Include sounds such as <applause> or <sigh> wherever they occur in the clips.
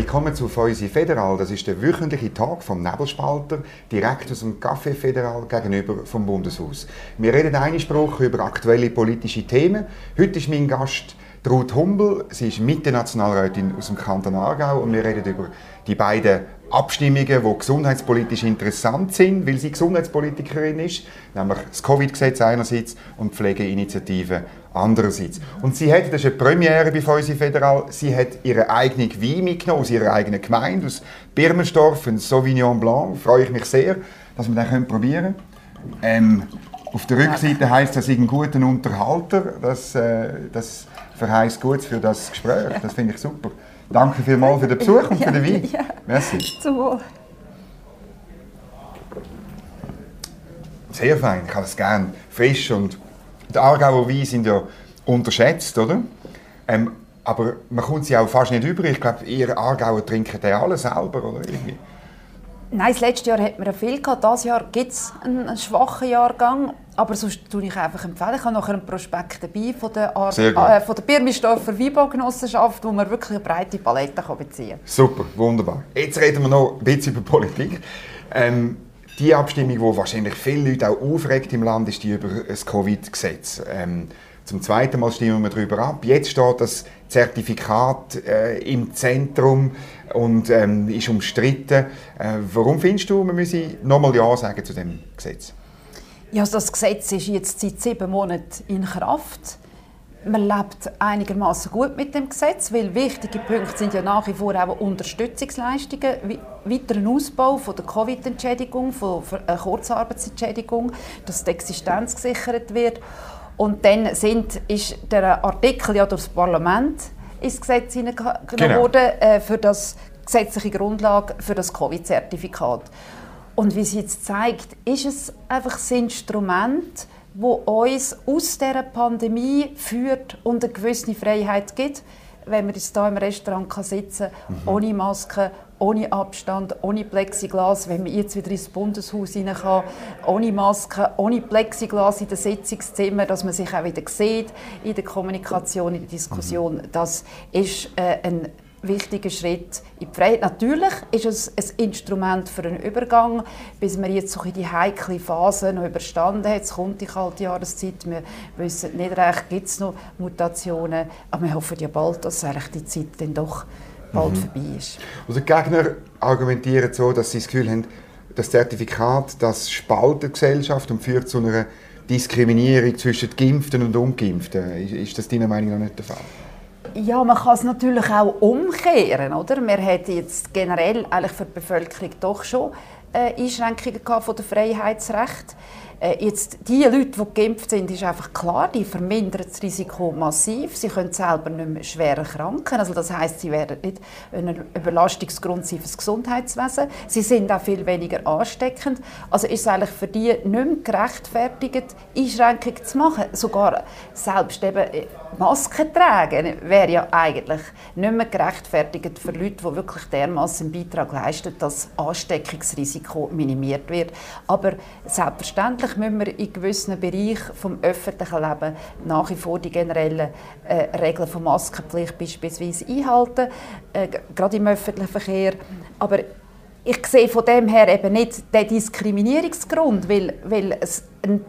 Willkommen zu Feusi Federal. Das ist der wöchentliche Tag vom Nebelspalter, direkt aus dem Café Federal gegenüber vom Bundeshaus. Wir reden Spruch über aktuelle politische Themen. Heute ist mein Gast Ruth Humbel. Sie ist Mitte-Nationalrätin aus dem Kanton Aargau und wir reden über die beiden Abstimmungen, die gesundheitspolitisch interessant sind, weil sie Gesundheitspolitikerin ist, nämlich das Covid-Gesetz einerseits und die Pflegeinitiative andererseits. Und sie hat, das ist eine Premiere bei uns Federal, sie hat ihre eigene Wein mitgenommen aus ihrer eigenen Gemeinde, aus Birmenstorf, ein Sauvignon Blanc. Freue ich mich sehr, dass wir den probieren können. Ähm, auf der Rückseite heißt das, ich ein guter Unterhalter. Das, äh, das verheißt gut für das Gespräch. Das finde ich super. Danke vielmals für den Besuch und für den Wein. Ja, Merci. Zum Wohl. Sehr fein, ich habe es gerne. Frisch und die Aargauer Weine sind ja unterschätzt, oder? Ähm, aber man kommt sie auch fast nicht über. Ich glaube, ihr Aargauer trinken den alle selber, oder? Irgendwie. Nein, das letzte Jahr hat man ja viel gehabt. Dieses Jahr gibt es einen, einen, schwachen Jahrgang. Aber sonst empfehle ich einfach empfehlen. Ich habe noch einen Prospekt dabei von der, Ar äh, von der Birmistoffer Weinbaugenossenschaft, wo man wirklich eine breite Palette kann beziehen kann. Super, wunderbar. Jetzt reden wir noch ein bisschen über Politik. Ähm, die Abstimmung, die wahrscheinlich viele Leute auch aufregt im Land, ist die über das Covid-Gesetz. Ähm, zum zweiten Mal stimmen wir darüber ab. Jetzt steht das Zertifikat äh, im Zentrum und ähm, ist umstritten. Äh, warum findest du, man müsse nochmal Ja sagen zu dem Gesetz? Ja, also das Gesetz ist jetzt seit sieben Monaten in Kraft. Man lebt einigermaßen gut mit dem Gesetz, weil wichtige Punkte sind ja nach wie vor auch Unterstützungsleistungen, weiteren Ausbau von der Covid-Entschädigung, von der Kurzarbeitsentschädigung, dass die Existenz gesichert wird. Und dann sind, ist der Artikel ja durch das Parlament ins Gesetz hineingenommen genau. worden äh, für das gesetzliche Grundlage für das Covid-Zertifikat. Und wie es jetzt zeigt, ist es einfach das Instrument, wo uns aus dieser Pandemie führt und eine gewisse Freiheit gibt, wenn man jetzt hier im Restaurant kann sitzen kann, mhm. ohne Maske, ohne Abstand, ohne Plexiglas, wenn man jetzt wieder ins Bundeshaus rein kann, ohne Maske, ohne Plexiglas in den Sitzungszimmern, dass man sich auch wieder sieht in der Kommunikation, in der Diskussion. Mhm. Das ist äh, ein wichtiger Schritt in die Freiheit. Natürlich ist es ein Instrument für einen Übergang, bis man jetzt so in die heikle Phase noch überstanden hat. Es kommt die kalte Jahreszeit, wir wissen nicht recht, gibt es noch Mutationen, aber wir hoffen ja bald, dass eigentlich die Zeit dann doch bald mhm. vorbei ist. Also die Gegner argumentieren so, dass sie das Gefühl haben, das Zertifikat das spaltet die Gesellschaft und führt zu einer Diskriminierung zwischen Geimpften und Ungeimpften. Ist das deiner Meinung nach nicht der Fall? Ja, man kann es natürlich auch umkehren, oder? Man hat jetzt generell eigentlich für die Bevölkerung doch schon äh, Einschränkungen von der Freiheitsrecht. Äh, jetzt, die Leute, die geimpft sind, ist einfach klar, die vermindern das Risiko massiv. Sie können selber nicht mehr schwer erkranken. Also das heißt, sie werden nicht ein Überlastungsgrund sein für das Gesundheitswesen. Sie sind auch viel weniger ansteckend. Also ist es eigentlich für die nicht mehr gerechtfertigt, Einschränkungen zu machen. Sogar selbst eben äh, Masken tragen wäre ja eigentlich nicht mehr gerechtfertigt für Leute, die wirklich dermaßen einen Beitrag leisten, dass das Ansteckungsrisiko minimiert wird. Aber selbstverständlich müssen wir in gewissen Bereichen vom öffentlichen Leben nach wie vor die generellen äh, Regeln von Maskenpflicht beispielsweise einhalten, äh, gerade im öffentlichen Verkehr. Aber ich sehe von dem her eben nicht den Diskriminierungsgrund, weil, weil es ein,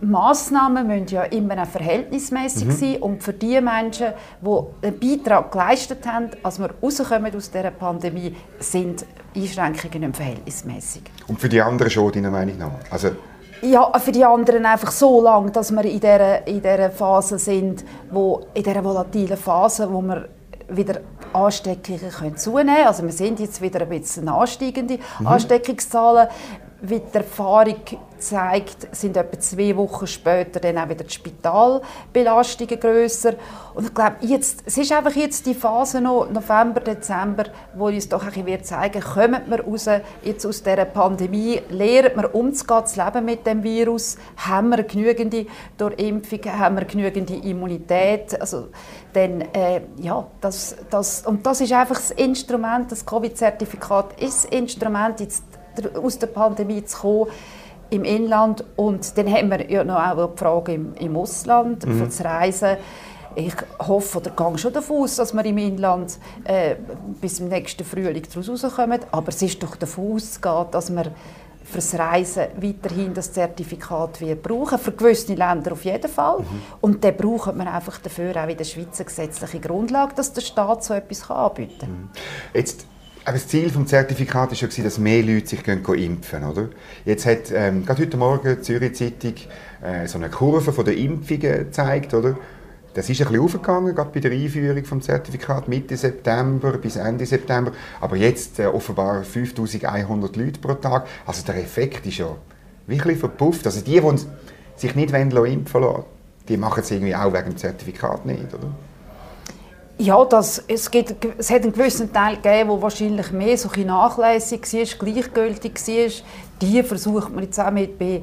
Massnahmen müssen ja immer verhältnismäßig mhm. sein und für die Menschen, die einen Beitrag geleistet haben, als wir rauskommen aus dieser Pandemie, sind Einschränkungen nicht verhältnismäßig. Und für die anderen schon, deiner Meinung nach? Also ja, für die anderen einfach so lange, dass wir in dieser, in dieser Phase sind, wo, in dieser volatilen Phase, wo wir wieder Ansteckungen können zunehmen können. Also wir sind jetzt wieder ein bisschen ansteigende mhm. Ansteckungszahlen wie die Erfahrung zeigt, sind etwa zwei Wochen später dann auch wieder die Spitalbelastungen grösser. Und ich glaube, jetzt, es ist einfach jetzt die Phase noch, November, Dezember, wo uns doch ein bisschen zeigen kommen wir raus jetzt aus dieser Pandemie, lernen wir umzugehen, zu leben mit dem Virus, haben wir genügende durch haben wir genügende Immunität, also dann, äh, ja, das, das, und das ist einfach das Instrument, das Covid-Zertifikat ist das Instrument, jetzt aus der Pandemie zu kommen im Inland. Und dann haben wir ja noch auch die Frage im, im Ausland, mhm. von zu reisen. ich hoffe oder gehe schon davon aus, dass wir im Inland äh, bis zum nächsten Frühling daraus rauskommen. Aber es ist doch davon auszugehen, dass wir fürs Reisen weiterhin das Zertifikat wir brauchen. Für gewisse Länder auf jeden Fall. Mhm. Und dann braucht man einfach dafür auch in der Schweiz eine gesetzliche Grundlage, dass der Staat so etwas anbieten kann. Mhm. Jetzt aber das Ziel des Zertifikats war ja, dass mehr Leute sich impfen oder? Jetzt hat ähm, gerade heute Morgen die Zürich Zeitung äh, so eine Kurve von der Impfungen gezeigt. Oder? Das ist ein bisschen aufgegangen, gerade bei der Einführung des Zertifikats Mitte September bis Ende September. Aber jetzt äh, offenbar 5100 Leute pro Tag. Also der Effekt ist ja wirklich verpufft. Also die, die sich nicht impfen lassen, die machen es irgendwie auch wegen dem Zertifikat nicht, oder? Ja, das, es, gibt, es hat einen gewissen Teil gegeben, der wahrscheinlich mehr so nachlässig war, gleichgültig war. Die versucht man jetzt auch mit bei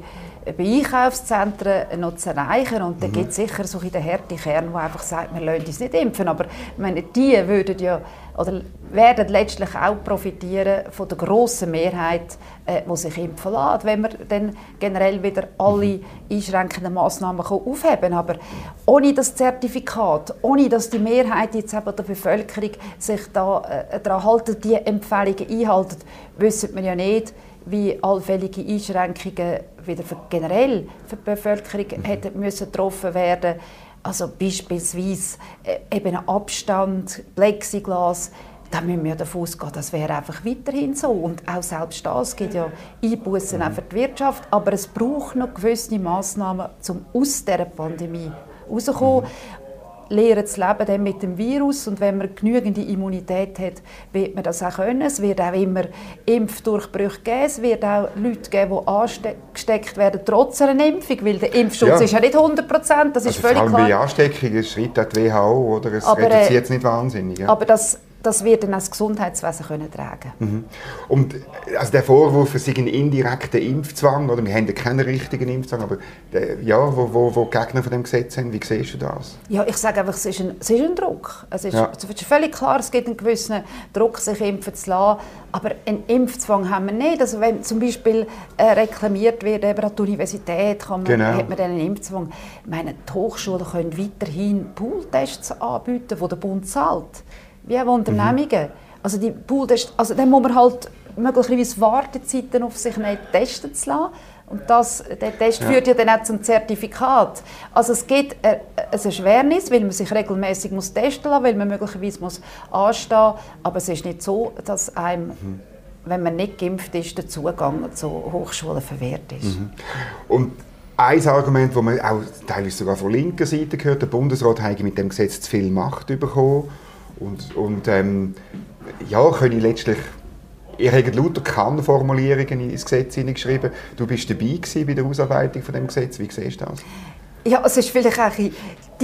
bei Einkaufszentren noch zu erreichen. Und da mhm. gibt es sicher so in den harten Kern, der einfach sagt, wir lassen uns nicht impfen. Aber meine, die würden ja, oder werden letztlich auch profitieren von der grossen Mehrheit, äh, die sich impfen lässt, wenn wir dann generell wieder alle mhm. einschränkenden Massnahmen aufheben. Aber ohne das Zertifikat, ohne dass die Mehrheit jetzt eben der Bevölkerung sich da äh, daran halten, die Empfehlungen einhalten, wissen wir ja nicht, wie allfällige Einschränkungen wieder für generell für die Bevölkerung mhm. hätten müssen getroffen werden also beispielsweise äh, eben Abstand, Plexiglas, da müssen wir davon ausgehen, das wäre einfach weiterhin so. Und auch selbst das gibt ja Einbußen mhm. für die Wirtschaft, aber es braucht noch gewisse Massnahmen, um aus dieser Pandemie rauszukommen. Mhm lernen zu leben dann mit dem Virus und wenn man genügend Immunität hat, wird man das auch können. Es wird auch immer Impfdurchbrüche geben, es wird auch Leute geben, die angesteckt werden trotz einer Impfung, weil der Impfschutz ja. ist ja nicht 100 Prozent, das also ist völlig klar. bei Ansteckungen schreibt auch die WHO, oder? es aber, reduziert es nicht wahnsinnig. Ja. Aber das das wird dann das Gesundheitswesen können tragen mhm. Und also der Vorwurf, es sei ein indirekter Impfzwang, oder wir haben ja keinen richtigen Impfzwang, aber der, ja, wo, wo, wo Gegner von dem Gesetz haben, wie siehst du das? Ja, ich sage einfach, es ist ein, es ist ein Druck. Es ist, ja. es ist völlig klar, es gibt einen gewissen Druck, sich impfen zu lassen, aber einen Impfzwang haben wir nicht. Also wenn zum Beispiel äh, reklamiert wird, eben an der Universität kann man, genau. hat man einen Impfzwang. Ich meine, die Hochschulen können weiterhin Pooltests anbieten, die der Bund zahlt wie auch Unternehmungen. Mhm. Also die Pool, also dann muss man halt möglicherweise Wartezeiten auf sich nicht testen zu lassen. Und das, der Test ja. führt ja dann auch zum Zertifikat. Also es gibt eine, eine Erschwernis, weil man sich regelmäßig muss testen muss, weil man möglicherweise muss anstehen muss. Aber es ist nicht so, dass einem, mhm. wenn man nicht geimpft ist, der Zugang zu Hochschulen verwehrt ist. Mhm. Und ein Argument, das man auch teilweise sogar von linker Seite gehört, der Bundesrat habe mit dem Gesetz zu viel Macht bekommen und, und ähm, ja, können letztlich Ihr habt lauter Kann-Formulierungen ins Gesetz hineingeschrieben. Du bist dabei bei der Ausarbeitung von dem Gesetz. Wie siehst du das? Ja, es ist vielleicht auch die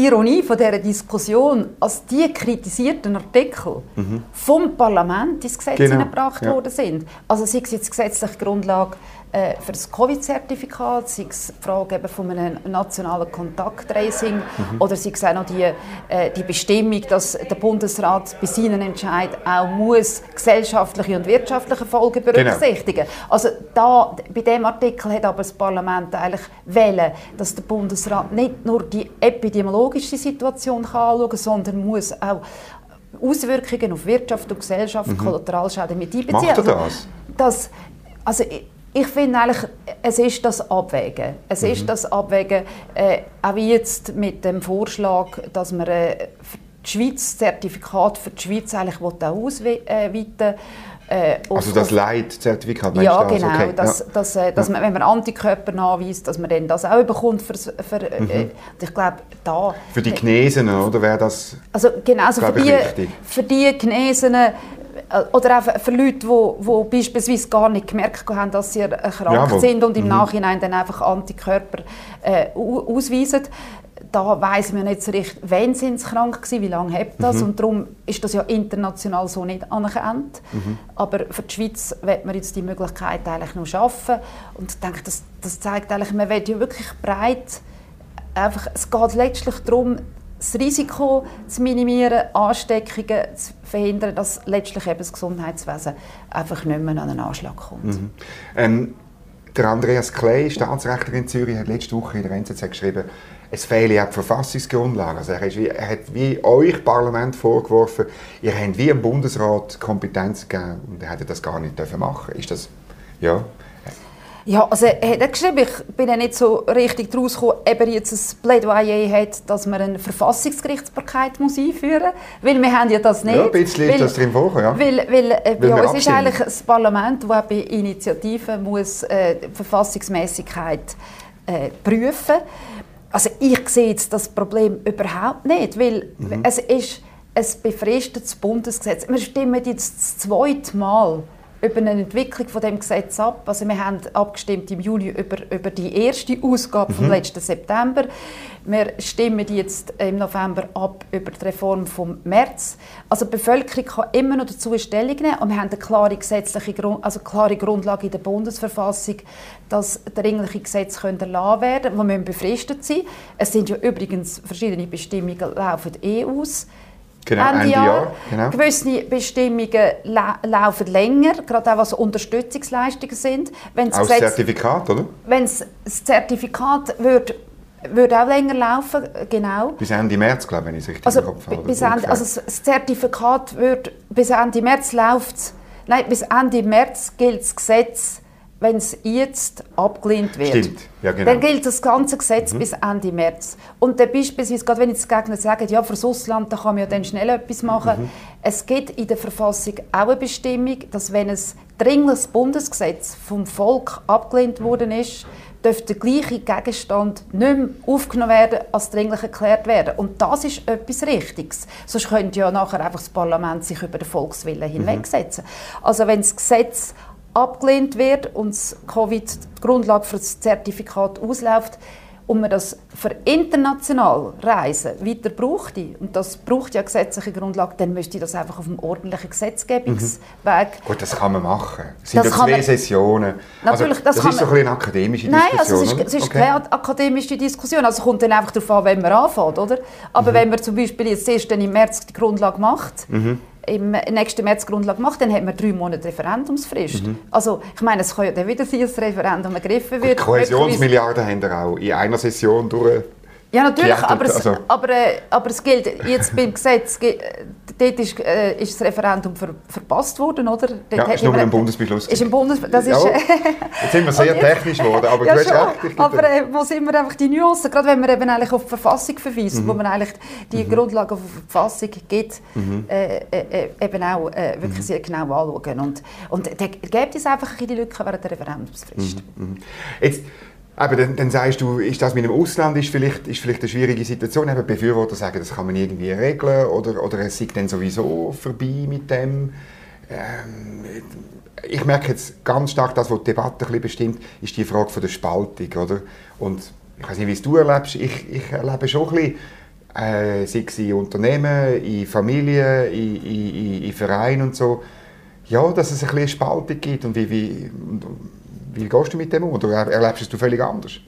Ironie von dieser Diskussion, als die kritisierten Artikel mhm. vom Parlament ins Gesetz genau. gebracht ja. worden sind. Also sei es jetzt gesetzliche Grundlage äh, für das Covid-Zertifikat, sei es die Frage eben von einem nationalen Kontakttracing mhm. oder sei es auch noch die, äh, die Bestimmung, dass der Bundesrat bei seinen Entscheid auch muss gesellschaftliche und wirtschaftliche Folgen genau. berücksichtigen. Genau. Also da, bei dem Artikel hat aber das Parlament eigentlich wählen, dass der Bundesrat nicht nur die epidemiologische Situation kann anschauen kann, sondern muss auch Auswirkungen auf Wirtschaft und Gesellschaft, mhm. Kollateralschäden mit einbeziehen. Macht er das? das also ich finde eigentlich, es ist das Abwägen. Es mhm. ist das Abwägen, äh, auch jetzt mit dem Vorschlag, dass man äh, das Schweiz Zertifikat für die Schweiz eigentlich ausweiten äh, äh, also das Leitzertifikat, Ja, genau. Okay. Dass, ja. dass, äh, dass man, wenn man Antikörper nachweist, dass man dann das auch bekommt. Für, für, äh, mhm. ich glaube, da... Für die Genesenen, oder? Wäre das, also genau, also für, die, für die Genesenen äh, oder auch für Leute, die, die beispielsweise gar nicht gemerkt haben, dass sie erkrankt ja, sind und im mhm. Nachhinein dann einfach Antikörper äh, ausweisen. Da weiß man nicht so richtig, wann sind sie krank waren, wie lange hat das mhm. und darum ist das ja international so nicht anerkannt. Mhm. Aber für die Schweiz wird man jetzt die Möglichkeit eigentlich noch schaffen und ich denke, das, das zeigt eigentlich, man will ja wirklich breit einfach, es geht letztlich darum, das Risiko zu minimieren, Ansteckungen zu verhindern, dass letztlich eben das Gesundheitswesen einfach nicht mehr an einen Anschlag kommt. Mhm. Ähm, der Andreas Kley, Staatsrechtler in Zürich, hat letzte Woche in der NZZ geschrieben, es fehle ja die Verfassungsgrundlage. Also er, wie, er hat wie euch Parlament vorgeworfen, ihr habt wie im Bundesrat Kompetenz gegeben und er hätte das gar nicht dürfen machen. Ist das, ja... Ja, also er hat geschrieben, ich bin ja nicht so richtig daraus gekommen, ob er jetzt ein Plädoyer hat, dass man eine Verfassungsgerichtsbarkeit muss einführen muss, weil wir haben ja das nicht. Ja, ein bisschen weil, ist das drin vor, ja. Weil, weil, äh, weil ja, es ist eigentlich das Parlament, das bei Initiativen muss, äh, die Verfassungsmäßigkeit äh, prüfen Also ich sehe jetzt das Problem überhaupt nicht, weil mhm. es ist ein befristetes Bundesgesetz. Wir stimmen jetzt das zweite Mal über eine Entwicklung von dem Gesetz ab. Also wir haben abgestimmt im Juli über, über die erste Ausgabe mhm. vom letzten September. Wir stimmen jetzt im November ab über die Reform vom März. Also die Bevölkerung kann immer noch dazu Stellung nehmen und wir haben eine klare gesetzliche Grund, also klare Grundlage in der Bundesverfassung, dass dringliche Gesetze können erlassen werden, die müssen befristet sein. Es sind ja übrigens verschiedene Bestimmungen laufen eh aus. Genau, Ende, Jahr. Jahr genau. Gewisse Bestimmungen la laufen länger, gerade auch was Unterstützungsleistungen sind. Wenn's auch das Zertifikat, oder? Wenn das Zertifikat würde würde auch länger laufen, genau. Bis Ende März, glaube ich, wenn ich es richtig also, im Kopf habe. Bis Ende, also das Zertifikat wird bis Ende März läuft, nein, bis Ende März gilt das Gesetz wenn es jetzt abgelehnt wird, Stimmt. Ja, genau. dann gilt das ganze Gesetz mhm. bis Ende März. Und dann beispielsweise, gerade wenn jetzt die Gegner sagen, ja, für das Ausland da kann man ja dann schnell etwas machen, mhm. es gibt in der Verfassung auch eine Bestimmung, dass wenn ein dringliches Bundesgesetz vom Volk abgelehnt worden ist, dürfte der gleiche Gegenstand nicht mehr aufgenommen werden, als dringlich erklärt werden. Und das ist etwas Richtiges. Sonst könnte ja nachher einfach das Parlament sich über den Volkswillen mhm. hinwegsetzen. Mhm. Also wenn das Gesetz abgelehnt wird und das Covid die Grundlage für das Zertifikat ausläuft und man das für international Reisen weiter bräuchte, und das braucht ja gesetzliche Grundlage, dann müsste das einfach auf einem ordentlichen Gesetzgebungsweg... Mhm. Gut, das kann man machen. Es sind das ja zwei man, Sessionen. Natürlich, also, das, das ist so ein eine akademische Diskussion, Nein, also es ist, es ist okay. keine akademische Diskussion. Also es kommt dann einfach darauf an, wenn man anfängt, oder? Aber mhm. wenn man zum Beispiel jetzt erst im März die Grundlage macht, mhm im nächsten März Grundlage macht, dann hat man drei Monate Referendumsfrist. Mhm. Also ich meine, es kann ja dann wieder sein, dass das Referendum ergriffen wird. Die Kohäsionsmilliarden haben wir auch in einer Session durch ja, natürlich, aber es, also. aber, äh, aber es gilt jetzt beim Gesetz, dort ist, äh, ist das Referendum ver, verpasst worden, oder? Dort ja, ist nur ein Bundesbeschluss. Ist ein Bundes das ist, ja, jetzt sind wir sehr <laughs> technisch geworden, aber <laughs> ja, du hast recht. Aber äh, wo sind wir einfach die Nuancen, gerade wenn man eben eigentlich auf die Verfassung verweist, mhm. wo man eigentlich die mhm. Grundlage auf die Verfassung gibt, mhm. äh, äh, eben auch wirklich mhm. sehr genau anschauen. Und, und da gibt es einfach die Lücke während der Referendumsfrist. Mhm. Mhm. Jetzt, aber dann, dann, sagst du, ist das mit dem Ausland ist vielleicht, ist vielleicht eine schwierige Situation. Eben Befürworter sagen, das kann man irgendwie regeln oder, oder es ist dann sowieso vorbei mit dem. Ähm, ich merke jetzt ganz stark, dass was die Debatte ein bestimmt, ist die Frage von der Spaltung. Oder? Und ich weiß nicht, wie es du erlebst. Ich, ich erlebe schon ein bisschen, äh, sei es in Unternehmen, in Familien, in, in, in Vereinen und so, ja, dass es ein bisschen Spaltung gibt und wie, wie und, wie gehst du mit dem um? Oder erlebst du es völlig anders?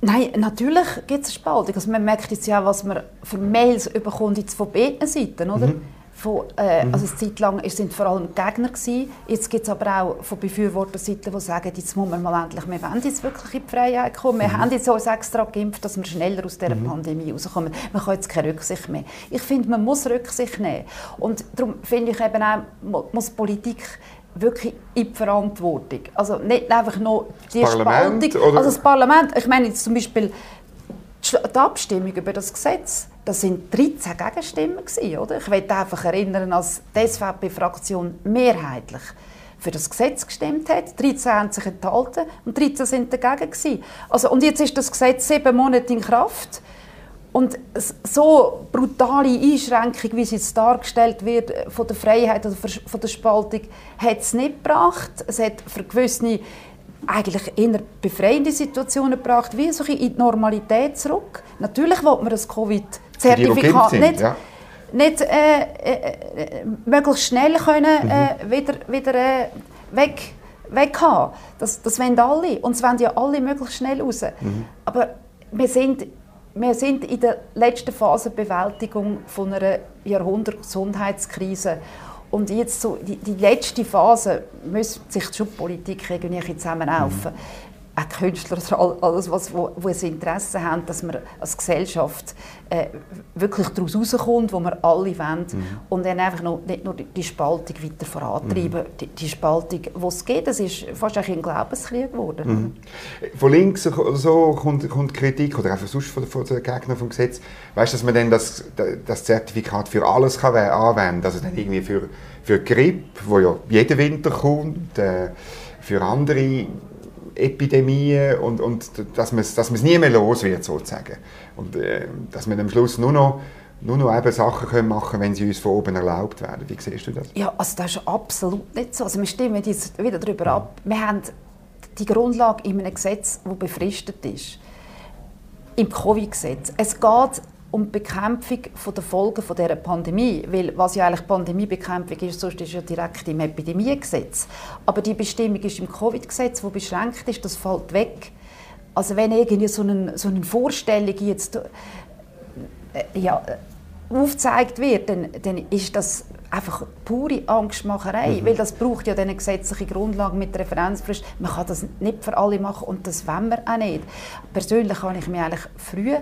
Nein, natürlich gibt es eine Spaltung. Also man merkt jetzt ja, was man für Mails bekommt jetzt von beiden Seiten, oder? Mhm. Von, äh, mhm. Also eine Zeit lang sind vor allem Gegner gewesen. Jetzt gibt es aber auch von Befürworterseiten, die sagen, jetzt muss man mal endlich, wir wollen jetzt wirklich in die Freiheit kommen. Wir mhm. haben jetzt uns extra geimpft, dass wir schneller aus dieser mhm. Pandemie rauskommen. Man kann jetzt keine Rücksicht mehr. Ich finde, man muss Rücksicht nehmen. Und darum finde ich eben auch, muss Politik wirklich in die Verantwortung. Also nicht einfach nur die Parlament, Spaltung. Also das Parlament, ich meine jetzt zum Beispiel die Abstimmung über das Gesetz, das sind 13 Gegenstimmen gewesen, oder? Ich möchte einfach erinnern, dass die SVP-Fraktion mehrheitlich für das Gesetz gestimmt hat. 13 haben sich enthalten und 13 sind dagegen gewesen. Also, und jetzt ist das Gesetz sieben Monate in Kraft. Und so brutale Einschränkung, wie sie jetzt dargestellt wird, äh, von der Freiheit oder von der Spaltung, hat es nicht gebracht. Es hat für gewisse eigentlich eher befreiende Situationen gebracht, wie so in die Normalität zurück. Natürlich will man das Covid-Zertifikat nicht, ja. nicht äh, äh, äh, möglichst schnell können, mhm. äh, wieder, wieder äh, weg, weg haben. Das, das wollen alle. Und es wollen ja alle möglichst schnell raus. Mhm. Aber wir sind wir sind in der letzten Phase Bewältigung von einer Jahrhundert-Gesundheitskrise. Und jetzt so die, die, letzte Phase muss sich die Politik irgendwie zusammenhelfen. Mhm. Auch Künstler oder alles, was, wo, wo ein Interesse haben, dass man als Gesellschaft äh, wirklich daraus rauskommt, wo wir alle wollen. Mhm. Und dann einfach noch, nicht nur die Spaltung weiter vorantreiben. Mhm. Die, die, Spaltung, die es geht, das ist fast ein Glaubenskrieg geworden. Mhm. Von links oder so kommt, kommt Kritik, oder einfach sonst von, von den Gegnern vom Gesetz, weißt, dass man dann das, das Zertifikat für alles kann anwenden kann, also dann irgendwie für, für Grippe, wo ja jeden Winter kommt, äh, für andere Epidemien und, und dass man es dass nie mehr los wird, sozusagen. Und äh, dass wir am Schluss nur noch nur noch eben Sachen können machen wenn sie uns von oben erlaubt werden. Wie siehst du das? Ja, also das ist absolut nicht so. Also wir stimmen jetzt wieder darüber ja. ab. Wir haben die Grundlage in einem Gesetz, das befristet ist. Im Covid-Gesetz. Es geht um die Bekämpfung der Folgen dieser Pandemie. Weil was ja eigentlich Pandemiebekämpfung ist, sonst ist ja direkt im Epidemiegesetz. Aber die Bestimmung ist im Covid-Gesetz, wo beschränkt ist, das fällt weg. Also wenn irgendwie so eine, so eine Vorstellung jetzt äh, ja, aufgezeigt wird, dann, dann ist das einfach pure Angstmacherei, mhm. weil das braucht ja eine gesetzliche Grundlage mit Referenzfrist. Man kann das nicht für alle machen und das wollen wir auch nicht. Persönlich habe ich mich eigentlich früh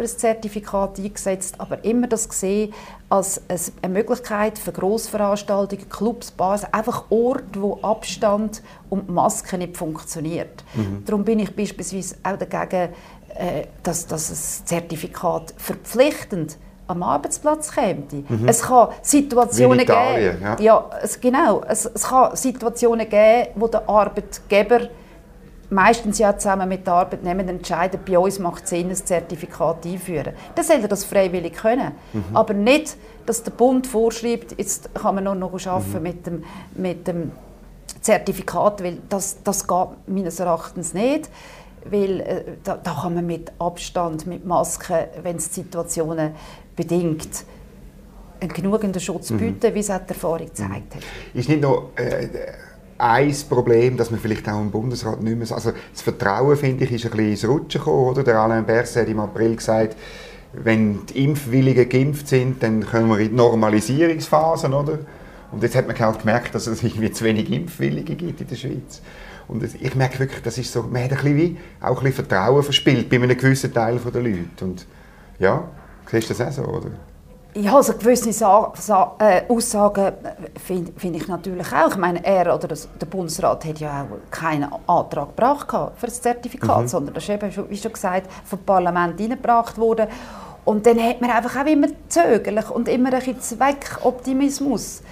für ein Zertifikat eingesetzt, aber immer das gesehen als eine Möglichkeit für Grossveranstaltungen, Clubs, Bars, einfach Orte, wo Abstand und Maske nicht funktioniert. Mhm. Darum bin ich beispielsweise auch dagegen, äh, dass, dass ein Zertifikat verpflichtend am Arbeitsplatz käme. Mhm. Es kann Situationen Italien, geben, ja. ja es, genau, es, es kann Situationen geben, wo der Arbeitgeber meistens ja zusammen mit den Arbeitnehmern entscheidet, bei uns macht es Sinn, ein Zertifikat einführen. Dann soll er das freiwillig können. Mhm. Aber nicht, dass der Bund vorschreibt, jetzt kann man nur noch arbeiten mhm. mit, dem, mit dem Zertifikat, weil das, das geht meines Erachtens nicht. Weil äh, da, da, kann man mit Abstand, mit Masken, wenn es Situationen bedingt, einen genügenden Schutz mhm. bieten, mhm. wie es auch die Erfahrung gezeigt hat. Ist nicht noch... Äh, ein Problem, dass man vielleicht auch im Bundesrat nicht mehr... Also das Vertrauen, finde ich, ist ein bisschen ins Rutschen gekommen. Oder? Der Alain Berset hat im April gesagt, wenn die Impfwilligen geimpft sind, dann können wir in die Normalisierungsphasen, oder? Und jetzt hat man halt gemerkt, dass es irgendwie zu wenig Impfwillige gibt in der Schweiz. Und ich merke wirklich, das ist so, man hat ein bisschen wie, auch ein bisschen Vertrauen verspielt bei einem gewissen Teil der Leute. Und ja, siehst du das auch so, oder? Ja, also gewisse Sa Sa äh, Aussagen finde find ich natürlich auch. Ich meine, er oder das, der Bundesrat hat ja auch keinen Antrag gebracht für das Zertifikat, mhm. sondern das ist eben, wie schon gesagt, vom Parlament eingebracht worden. Und dann hat man einfach auch immer zögerlich und immer ein bisschen Zweckoptimismus.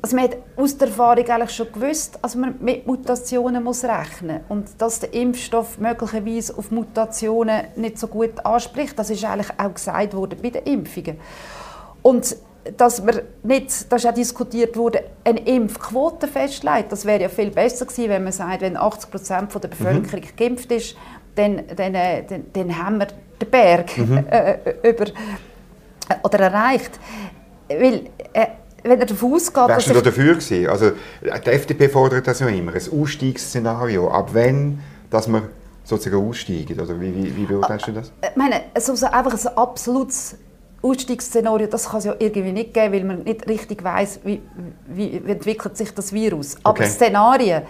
Also man hat aus der Erfahrung eigentlich schon gewusst, dass man mit Mutationen muss rechnen muss und dass der Impfstoff möglicherweise auf Mutationen nicht so gut anspricht. Das ist eigentlich auch gesagt worden bei den Impfungen. Und dass man nicht, das ist auch diskutiert wurde, eine Impfquote festlegt. Das wäre ja viel besser gewesen, wenn man sagt, wenn 80 Prozent der Bevölkerung mhm. geimpft ist, dann, dann, äh, dann, dann haben wir den Berg mhm. äh, äh über, oder erreicht. Weil, äh, wenn er davon ausgeht... Wärst du da dafür gewesen? Also, die FDP fordert das ja immer, ein Ausstiegsszenario. Ab wann, dass man sozusagen aussteigen? Oder wie, wie, wie beurteilst du das? Ich meine, also einfach ein absolutes Ausstiegsszenario, das kann es ja irgendwie nicht geben, weil man nicht richtig weiß, wie, wie, entwickelt sich das Virus. Aber okay. Szenarien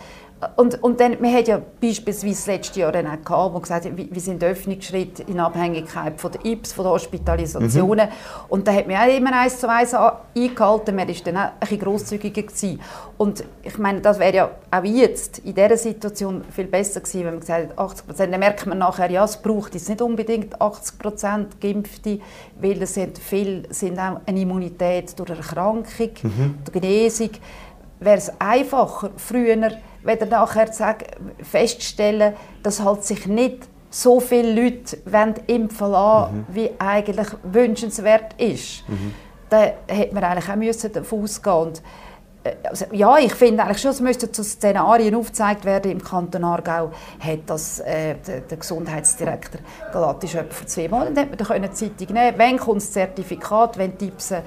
und, und dann, wir haben ja beispielsweise letztes Jahr dann auch gehabt, wo gesagt wie, wie sind Öffnungsschritte in Abhängigkeit von der IPS, von der Hospitalisationen. Mhm. Und da hat man auch immer eins zu eins eingehalten. Man war dann auch ein bisschen grosszügiger gewesen. Und ich meine, das wäre ja auch jetzt in dieser Situation viel besser gewesen, wenn man gesagt hat, 80 Prozent. Dann merkt man nachher, ja, es braucht jetzt nicht unbedingt 80 Prozent Geimpfte, weil es sind viele sind auch eine Immunität durch Erkrankung, mhm. durch Genesung. Wäre es einfacher, früher wenn nachher sagen, feststellen, dass halt sich nicht so viele Leute impfen lassen, mhm. wie eigentlich wünschenswert ist. Mhm. Da hätte man eigentlich auch müssen davon ausgehen äh, also, ja, ich finde eigentlich schon, es müssten so Szenarien aufgezeigt werden. Im Kanton Aargau hat das äh, der, der, Gesundheitsdirektor Galatisch etwa vor zwei Monaten hat man da Zeitung nehmen. Wann kommt das Zertifikat, wenn die Tipsen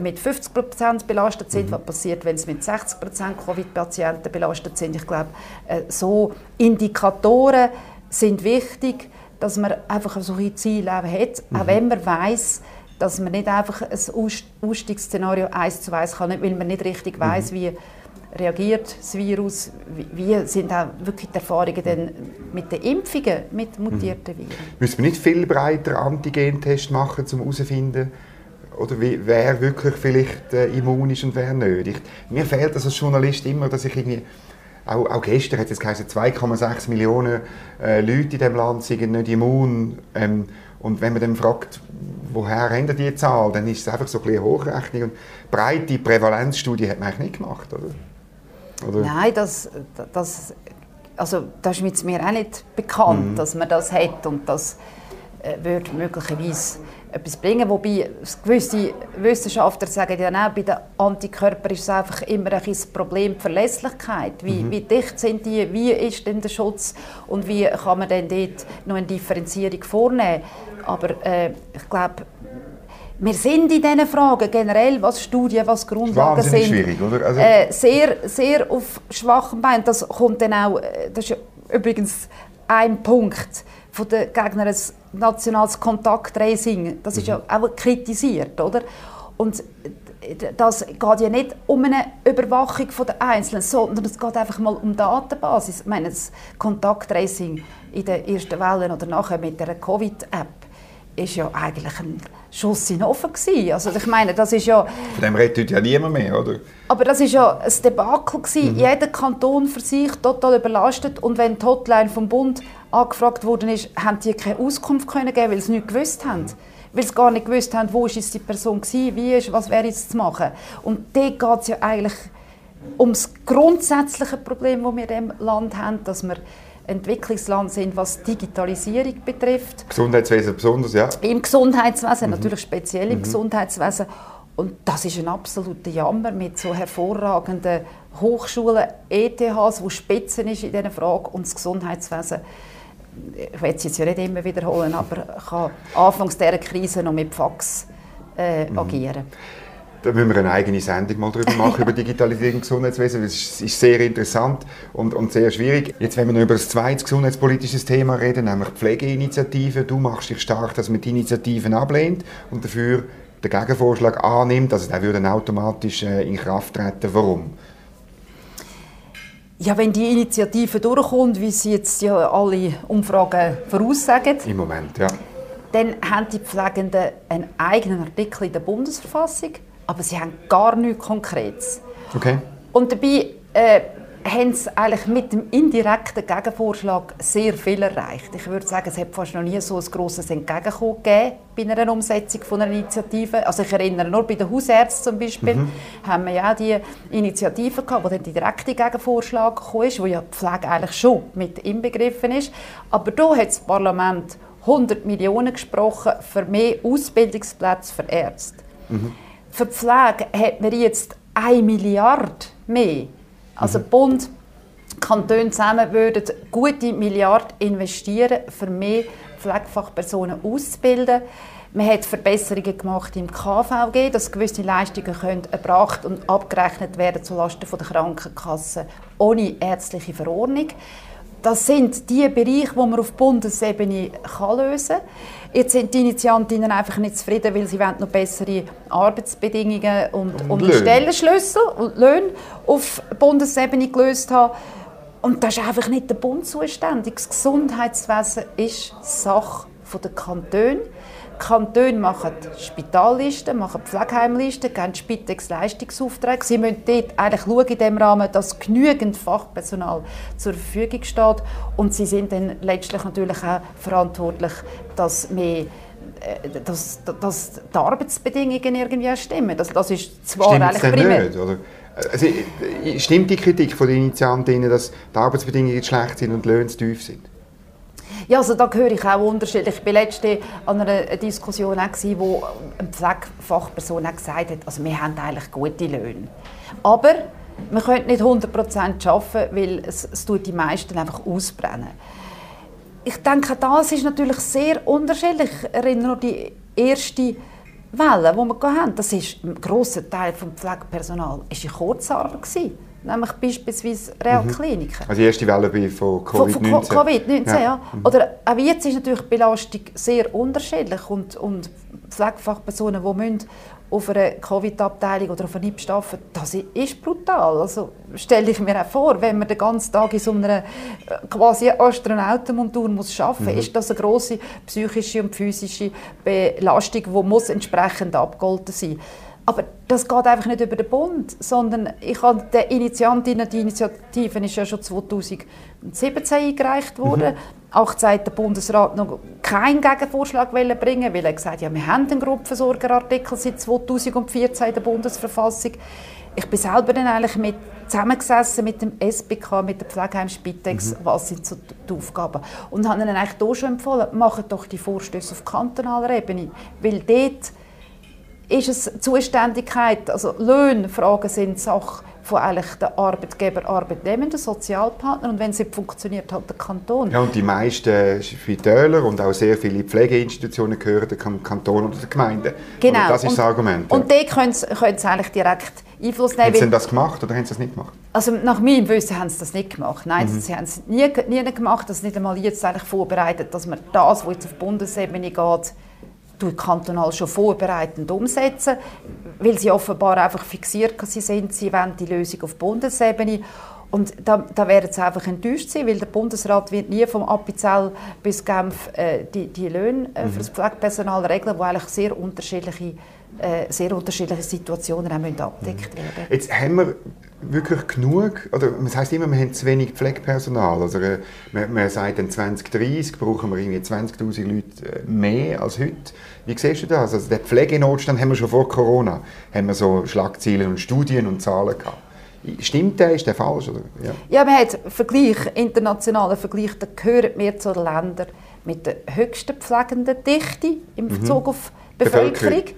mit 50 Prozent belastet sind, mhm. was passiert, wenn es mit 60 Prozent Covid-Patienten belastet sind. Ich glaube, äh, so Indikatoren sind wichtig, dass man einfach so ein Ziel hat, mhm. auch wenn man weiß, dass man nicht einfach ein Ausstiegsszenario eins zu eins kann, weil man nicht richtig weiß, mhm. wie reagiert das Virus? Wie, wie sind auch wirklich die Erfahrungen denn mit den Impfungen mit mutierten Viren? Müssen wir nicht viel breiter Antigentests machen, um herauszufinden, oder wie, wer wirklich vielleicht äh, immun ist und wer nicht? Ich, mir fehlt das als Journalist immer, dass ich irgendwie auch, auch gestern hat es geheißen, 2,6 Millionen äh, Leute in diesem Land sind nicht immun. Ähm, und wenn man dann fragt, woher haben die Zahl, dann ist es einfach so ein bisschen Hochrechnung. Und breite Prävalenzstudie hat man eigentlich nicht gemacht, oder? oder? Nein, das, das, also das ist mir auch nicht bekannt, mhm. dass man das hat und das äh, würde möglicherweise etwas bringen. Wobei gewisse Wissenschaftler sagen ja auch, bei den Antikörpern ist es einfach immer ein Problem die Verlässlichkeit. Wie, mhm. wie dicht sind die, wie ist denn der Schutz und wie kann man denn dort noch eine Differenzierung vornehmen. Aber äh, ich glaube, wir sind in diesen Fragen generell, was Studien, was Grundlagen sind, schwierig, oder? Also äh, sehr, sehr auf schwachem Bein. Das kommt dann auch, äh, das ist übrigens ein Punkt, von den Gegnern nationales Kontakttracing, das ist ja mhm. auch kritisiert, oder? Und das geht ja nicht um eine Überwachung der Einzelnen, sondern es geht einfach mal um Datenbasis. Ich meine, das Kontakttracing in den ersten Wellen oder nachher mit der Covid-App ist ja eigentlich ein Schuss in Offen gewesen. Also ich meine, das ist ja... Von dem redet ja niemand mehr, oder? Aber das ist ja ein Debakel gewesen. Mhm. Jeder Kanton für sich total überlastet und wenn die Hotline vom Bund angefragt worden ist, haben die keine Auskunft können geben, weil sie nicht gewusst haben. Weil sie gar nicht gewusst haben, wo ist jetzt die Person war, wie ist, was wäre jetzt zu machen. Und dort geht es ja eigentlich um das grundsätzliche Problem, das wir in diesem Land haben, dass wir Entwicklungsland sind, was Digitalisierung betrifft. Gesundheitswesen besonders, ja. Im Gesundheitswesen, mhm. natürlich speziell im mhm. Gesundheitswesen. Und das ist ein absoluter Jammer mit so hervorragenden Hochschulen, ETHs, wo Spitzen ist in dieser Frage und das Gesundheitswesen ich will es jetzt ja nicht immer wiederholen, aber kann anfangs dieser Krise noch mit Fax äh, mhm. Da müssen wir eine eigene Sendung mal darüber machen, über Digitalisierung im Gesundheitswesen. Das ist sehr interessant und, und sehr schwierig. Jetzt, wenn wir noch über das zweite gesundheitspolitische Thema reden, nämlich Pflegeinitiativen. Du machst dich stark, dass man die Initiativen ablehnt und dafür den Gegenvorschlag annimmt. Also der würde dann automatisch äh, in Kraft treten. Warum? Ja, wenn die Initiative durchkommt, wie sie jetzt ja alle Umfragen voraussagen, im Moment, ja. dann haben die Pflegenden einen eigenen Artikel in der Bundesverfassung, aber sie haben gar nichts Konkretes. Okay. Und dabei äh, haben sie eigentlich mit dem indirekten Gegenvorschlag sehr viel erreicht. Ich würde sagen, es hat fast noch nie so ein grosses Entgegenkommen gegeben bei einer Umsetzung von einer Initiative. Also ich erinnere nur bei den Hausärzten zum Beispiel, mhm. haben wir ja die Initiative gehabt, wo dann der direkte Gegenvorschlag kam, wo ja die Pflege eigentlich schon mit inbegriffen ist. Aber da hat das Parlament 100 Millionen gesprochen für mehr Ausbildungsplätze für Ärzte. Mhm. Für die Pflege hat man jetzt 1 Milliarde mehr also mhm. Bund, Kantone zusammen würden gute Milliarden investieren, für mehr Pflegefachpersonen auszubilden. Man hat Verbesserungen gemacht im KVG, dass gewisse Leistungen können erbracht und abgerechnet werden zulasten der Krankenkassen ohne ärztliche Verordnung. Das sind die Bereiche, die man auf Bundesebene kann lösen kann. Jetzt sind die Initiantinnen einfach nicht zufrieden, weil sie noch bessere Arbeitsbedingungen und, und, und Stellenschlüssel und Löhne auf Bundesebene gelöst haben. Und das ist einfach nicht der Bund zuständig. Das Gesundheitswesen ist Sache der Kantone. Kantone machen Spitallisten, machen Pflegeheimlisten, geben Spitex-Leistungsaufträge. Sie müssen dort eigentlich schauen, in dem Rahmen, dass genügend Fachpersonal zur Verfügung steht. Und sie sind dann letztlich natürlich auch verantwortlich, dass mehr äh, dass, dass die Arbeitsbedingungen irgendwie stimmen. Das, das ist zwar Stimmt's eigentlich primär... Nicht, oder? Also, stimmt die Kritik von den Initiantinnen, dass die Arbeitsbedingungen schlecht sind und die Löhne zu tief sind? Ja, also da höre ich auch unterschiedlich. Ich war letzte an einer Diskussion, auch, wo eine Pflegefachperson gesagt hat, also wir haben eigentlich gute Löhne. Aber man könnte nicht 100% arbeiten, weil es, es tut die meisten einfach ausbrennen. Ich denke, das ist natürlich sehr unterschiedlich. Ich erinnere noch die erste Welle, die wir hatten. Das ist ein grosser Teil des Pflegepersonals war in Kurzarbeit nämlich beispielsweise Realkliniken. Also die erste Welle von Covid-19? Von, Covid-19, ja. ja. Mhm. Oder auch jetzt ist natürlich die Belastung sehr unterschiedlich und, und Pflegefachpersonen, die müssen auf einer Covid-Abteilung oder auf einer NIP arbeiten, das ist brutal. Also stelle ich mir auch vor, wenn man den ganzen Tag in so einer äh, quasi Astronautenmontur muss arbeiten muss, mhm. ist das eine grosse psychische und physische Belastung, die muss entsprechend abgegolten sein muss. Aber das geht einfach nicht über den Bund, sondern ich habe der Initiantin, die Initiative ist ja schon 2017 eingereicht worden. Mhm. 18 hat der Bundesrat noch keinen Gegenvorschlag bringen, weil er gesagt hat, ja, wir haben einen Gruppenversorgerartikel seit 2014 in der Bundesverfassung. Ich bin selber dann eigentlich mit zusammengesessen mit dem SBK, mit der Pflegeheim Spitex, mhm. was sind so die Aufgaben. Und habe ihnen eigentlich hier schon empfohlen, macht doch die Vorstöße auf kantonaler Ebene, weil dort ist es Zuständigkeit, also Löhnfragen sind Sache von eigentlich den Arbeitgeber, Arbeitnehmer, den Sozialpartner und wenn es nicht funktioniert, halt der Kanton. Ja, und die meisten Spitäler und auch sehr viele Pflegeinstitutionen gehören dem Kanton oder der Gemeinde. Genau. Oder das ist und, das Argument. Und die können sie eigentlich direkt Einfluss nehmen. Haben sie das gemacht oder haben sie das nicht gemacht? Also nach meinem Wissen haben sie das nicht gemacht. Nein, mhm. sie haben es nie, nie gemacht. Das ist nicht einmal jetzt eigentlich vorbereitet, dass man das, was jetzt auf Bundesebene geht, kantonal schon vorbereitend umsetzen, weil sie offenbar einfach fixiert sind, sie wollen die Lösung auf Bundesebene. Und da, da werden sie einfach enttäuscht sein, weil der Bundesrat wird nie vom Appenzell bis Genf äh, die, die Löhne äh, für das mhm. Pflegepersonal regeln, wo eigentlich sehr unterschiedliche, sehr unterschiedliche Situationen auch müssen abgedeckt mhm. werden Jetzt haben wir wirklich genug, oder das heißt immer, wir haben zu wenig Pflegepersonal. Also äh, man, man sagt, in 2030 brauchen wir irgendwie 20'000 Leute äh, mehr als heute. Wie siehst du das? Also den Pflegenotstand haben wir schon vor Corona, haben wir so Schlagzeilen und Studien und Zahlen gehabt. Stimmt der? Ist der falsch? Oder? Ja, ja man hat Vergleich, internationalen Vergleich, da gehören wir zu den Ländern mit der höchsten pflegenden Dichte im mhm. Bezug mhm. auf Bevölkerung. Bevölkerung.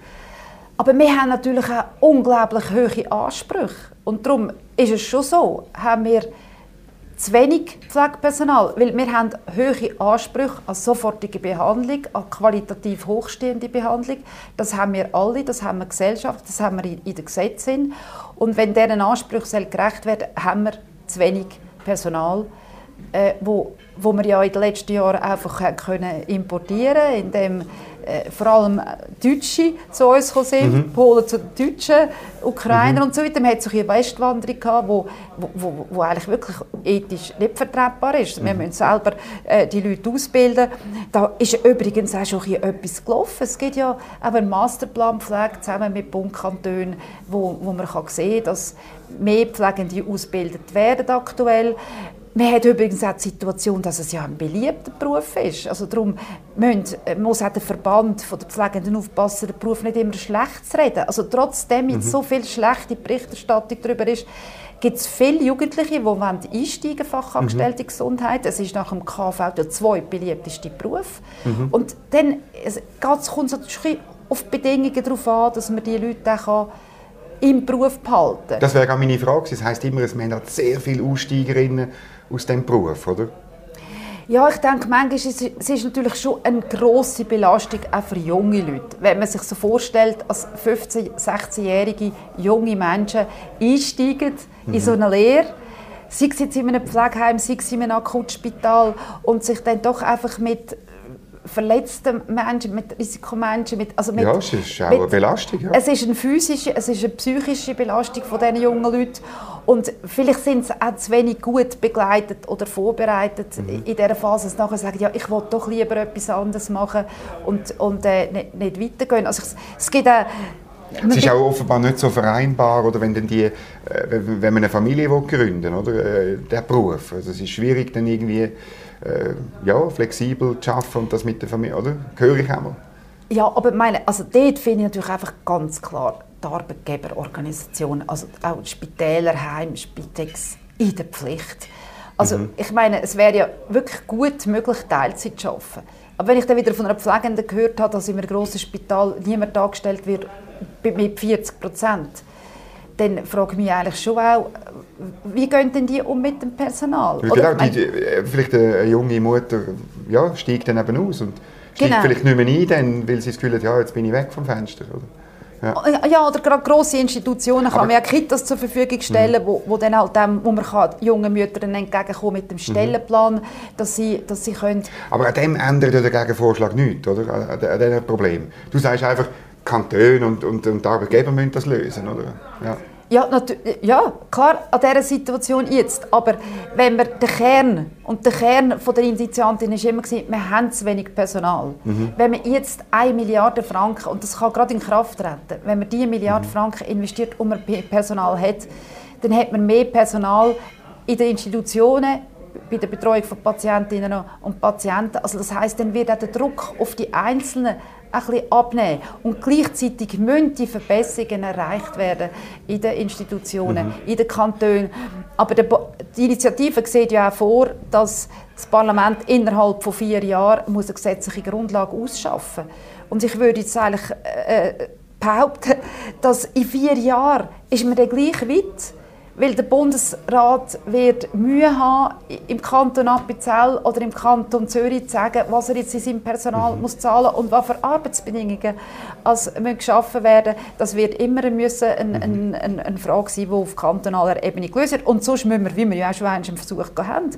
Aber wir haben natürlich auch unglaublich hohe Ansprüche. Und darum ist es schon so, haben wir zu wenig Pflegepersonal, weil wir haben hohe Ansprüche an sofortige Behandlung, an qualitativ hochstehende Behandlung. Das haben wir alle, das haben wir Gesellschaft, das haben wir in, den Gesetzen. Und wenn diesen Ansprüchen gerecht werden haben wir zu wenig Personal, äh, wo, wo wir ja in den letzten Jahren einfach können importieren indem äh, vor allem Deutsche zu uns sind, mhm. Polen zu Deutschen, Ukrainer mhm. und so weiter. Man hat so eine Westwanderung gehabt, wo, wo, wo eigentlich wirklich ethisch nicht vertretbar ist. Mhm. Wir müssen selber äh, die Leute ausbilden. Da ist übrigens auch schon etwas gelaufen. Es gibt ja auch einen Masterplan Pflege zusammen mit Bundkantonen, wo, wo man kann sehen kann, dass mehr Pflegende ausgebildet werden aktuell. Man hat übrigens auch die Situation, dass es ja ein beliebter Beruf ist. Also darum müssen, äh, muss auch der Verband der Pflegenden aufpassen, den Beruf nicht immer schlecht zu reden. Also trotzdem jetzt mhm. so viel schlechte Berichterstattung darüber ist, gibt es viele Jugendliche, die wollen einsteigen Fachangestellte mhm. Gesundheit. Es ist nach dem KV der zweitbeliebteste Beruf. Mhm. Und dann kommt es auf die Bedingungen darauf an, dass man die Leute auch im Beruf behalten Das wäre auch meine Frage. Das heisst immer, es haben sehr viele Aussteigerinnen aus diesem Beruf, oder? Ja, ich denke, manchmal ist es, ist natürlich schon eine grosse Belastung auch für junge Leute. Wenn man sich so vorstellt, als 15-, 16-jährige junge Menschen einsteigen mhm. in so eine Lehre, sei es jetzt in einem Pflegeheim, sei es in einem Akutspital und sich dann doch einfach mit verletzten Menschen, mit Risikomenschen, mit, also mit, ja, es ist auch mit, eine Belastung. Ja. Es ist eine physische, es ist eine psychische Belastung von diesen jungen Leuten und vielleicht sind sie auch zu wenig gut begleitet oder vorbereitet mhm. in dieser Phase, dass sie nachher sagen, ja, ich will doch lieber etwas anderes machen und, und äh, nicht, nicht weitergehen. Also es, es gibt auch es ist auch offenbar nicht so vereinbar, oder wenn, die, äh, wenn man eine Familie gründen will, oder, äh, der Beruf. Also es ist schwierig, dann irgendwie äh, ja, flexibel zu arbeiten und das mit der Familie, oder? Höre ich auch mal. Ja, aber meine, also dort finde ich natürlich einfach ganz klar die Arbeitgeberorganisationen, also auch die Spitäler, Heim, Spitex in der Pflicht. Also mhm. ich meine, es wäre ja wirklich gut möglich, Teilzeit zu arbeiten. Aber wenn ich dann wieder von einer Pflegenden gehört habe, dass in einem grossen Spital niemand angestellt wird mit 40 Prozent, dann frage ich mich eigentlich schon auch, wie gehen denn die um mit dem Personal? Oder, genau, die, äh, vielleicht eine junge Mutter ja, steigt dann eben aus und steigt genau. vielleicht nicht mehr ein, dann, weil sie das Gefühl hat, ja, jetzt bin ich weg vom Fenster. Oder? Ja. ja, oder gerade grosse Institutionen kann man ja Kitas zur Verfügung stellen, mhm. wo, wo dann halt dem, wo man kann jungen Müttern entgegenkommen mit dem mhm. Stellenplan, mhm. dass, sie, dass sie können... Aber an dem ändert ja der Gegenvorschlag nichts, oder? An, an diesem Problem. Du sagst einfach, Kantone und, und, und Arbeitgeber müssen das lösen, oder? Ja. Ja, ja, klar, an dieser Situation jetzt. Aber wenn wir den Kern, und der Kern von der Initiantin ist immer wir haben zu wenig Personal. Mhm. Wenn man jetzt 1 Milliarde Franken, und das kann gerade in Kraft treten, wenn man diese Milliarde mhm. Franken investiert und man Personal hat, dann hat man mehr Personal in den Institutionen, bei der Betreuung von Patientinnen und Patienten. Also das heißt, dann wird auch der Druck auf die Einzelnen ein bisschen abnehmen. Und gleichzeitig müssen die Verbesserungen erreicht werden in den Institutionen, mhm. in den Kantonen. Aber die Initiative sieht ja auch vor, dass das Parlament innerhalb von vier Jahren muss eine gesetzliche Grundlage ausschaffen muss. Und ich würde jetzt eigentlich äh, behaupten, dass in vier Jahren ist man dann gleich weit weil der Bundesrat wird Mühe haben, im Kanton Appenzell oder im Kanton Zürich zu sagen, was er jetzt in seinem Personal mhm. muss zahlen und was für Arbeitsbedingungen als geschaffen werden. Das wird immer müssen eine, mhm. eine, eine Frage sein, die auf kantonaler Ebene gelöst wird. Und sonst müssen wir, wie wir ja auch schon einen Versuch haben,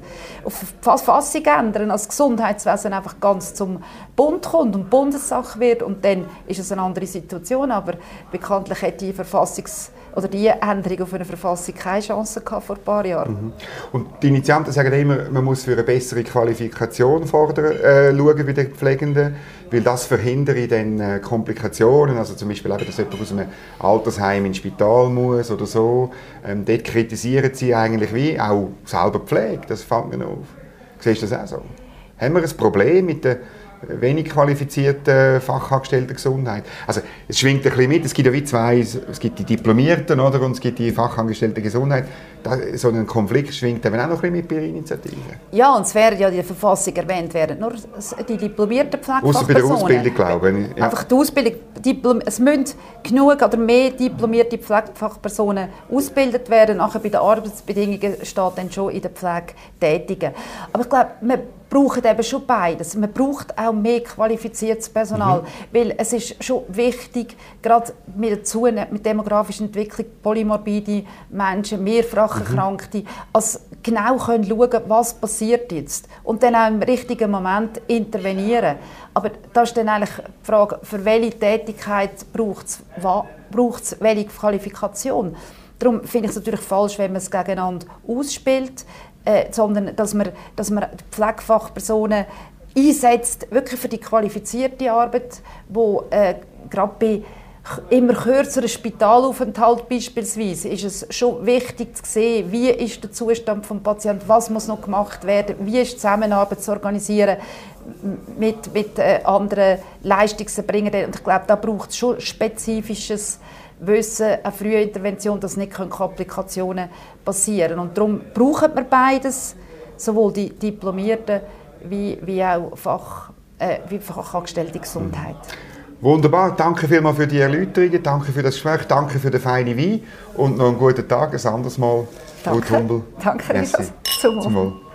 auf Verfassung ändern, als Gesundheitswesen einfach ganz zum Bund kommt und Bundessache wird und dann ist es eine andere Situation. Aber bekanntlich hat die Verfassungs oder die Änderung auf eine Verfassung keine Chance gehabt vor ein paar Jahren. Mhm. Und die Initianten sagen immer, man muss für eine bessere Qualifikation fordern, äh, schauen bei den Pflegenden, weil das verhindert dann äh, Komplikationen, also zum Beispiel eben, dass jemand aus einem Altersheim ins Spital muss oder so. Ähm, dort kritisieren sie eigentlich wie auch selber Pflege, das fällt mir auf. Siehst du das auch so? Haben wir ein Problem mit der wenig qualifizierten Fachangestellten Gesundheit. Also es schwingt ein bisschen mit, es gibt ja wie zwei, es gibt die Diplomierten oder, und es gibt die Fachangestellte Gesundheit. Da, so ein Konflikt schwingt eben auch noch ein bisschen mit bei der Initiative. Ja, und es wäre ja in der Verfassung erwähnt werden, nur die diplomierten Pflegefachpersonen. Außer bei der Ausbildung, glaube ich. Ja. Einfach die Ausbildung, Diplom es müssen genug oder mehr diplomierte Pflegefachpersonen ausgebildet werden, nachher bei den Arbeitsbedingungen steht dann schon in der Pflege tätigen. Aber ich glaube, man braucht eben schon beides. Man braucht auch mehr qualifiziertes Personal, mhm. weil es ist schon wichtig, gerade mit der zunehmenden demografischen Entwicklung, polymorbide Menschen, mehrfach mhm. Erkrankte, als genau können schauen, was passiert jetzt und dann auch im richtigen Moment intervenieren. Aber da ist dann eigentlich die Frage, für welche Tätigkeit braucht es welche Qualifikation? Darum finde ich es natürlich falsch, wenn man es gegeneinander ausspielt äh, sondern dass man, dass man Pflegefachpersonen einsetzt, wirklich für die qualifizierte Arbeit, wo äh, gerade bei immer kürzeren Spitalaufenthalt beispielsweise ist es schon wichtig zu sehen, wie ist der Zustand des Patienten, was muss noch gemacht werden, wie ist die Zusammenarbeit zu organisieren mit, mit äh, anderen Leistungserbringern. Und ich glaube, da braucht es schon spezifisches wissen, eine frühe Intervention, dass nicht Komplikationen passieren. Und darum brauchen wir beides, sowohl die Diplomierten wie, wie auch Fach, äh, wie Fachangestellte Gesundheit. Wunderbar, danke vielmals für die Erläuterungen, danke für das Gespräch, danke für den feinen Wein. Und noch einen guten Tag, ein anderes Mal. Danke, danke Merci. Zum Wohl.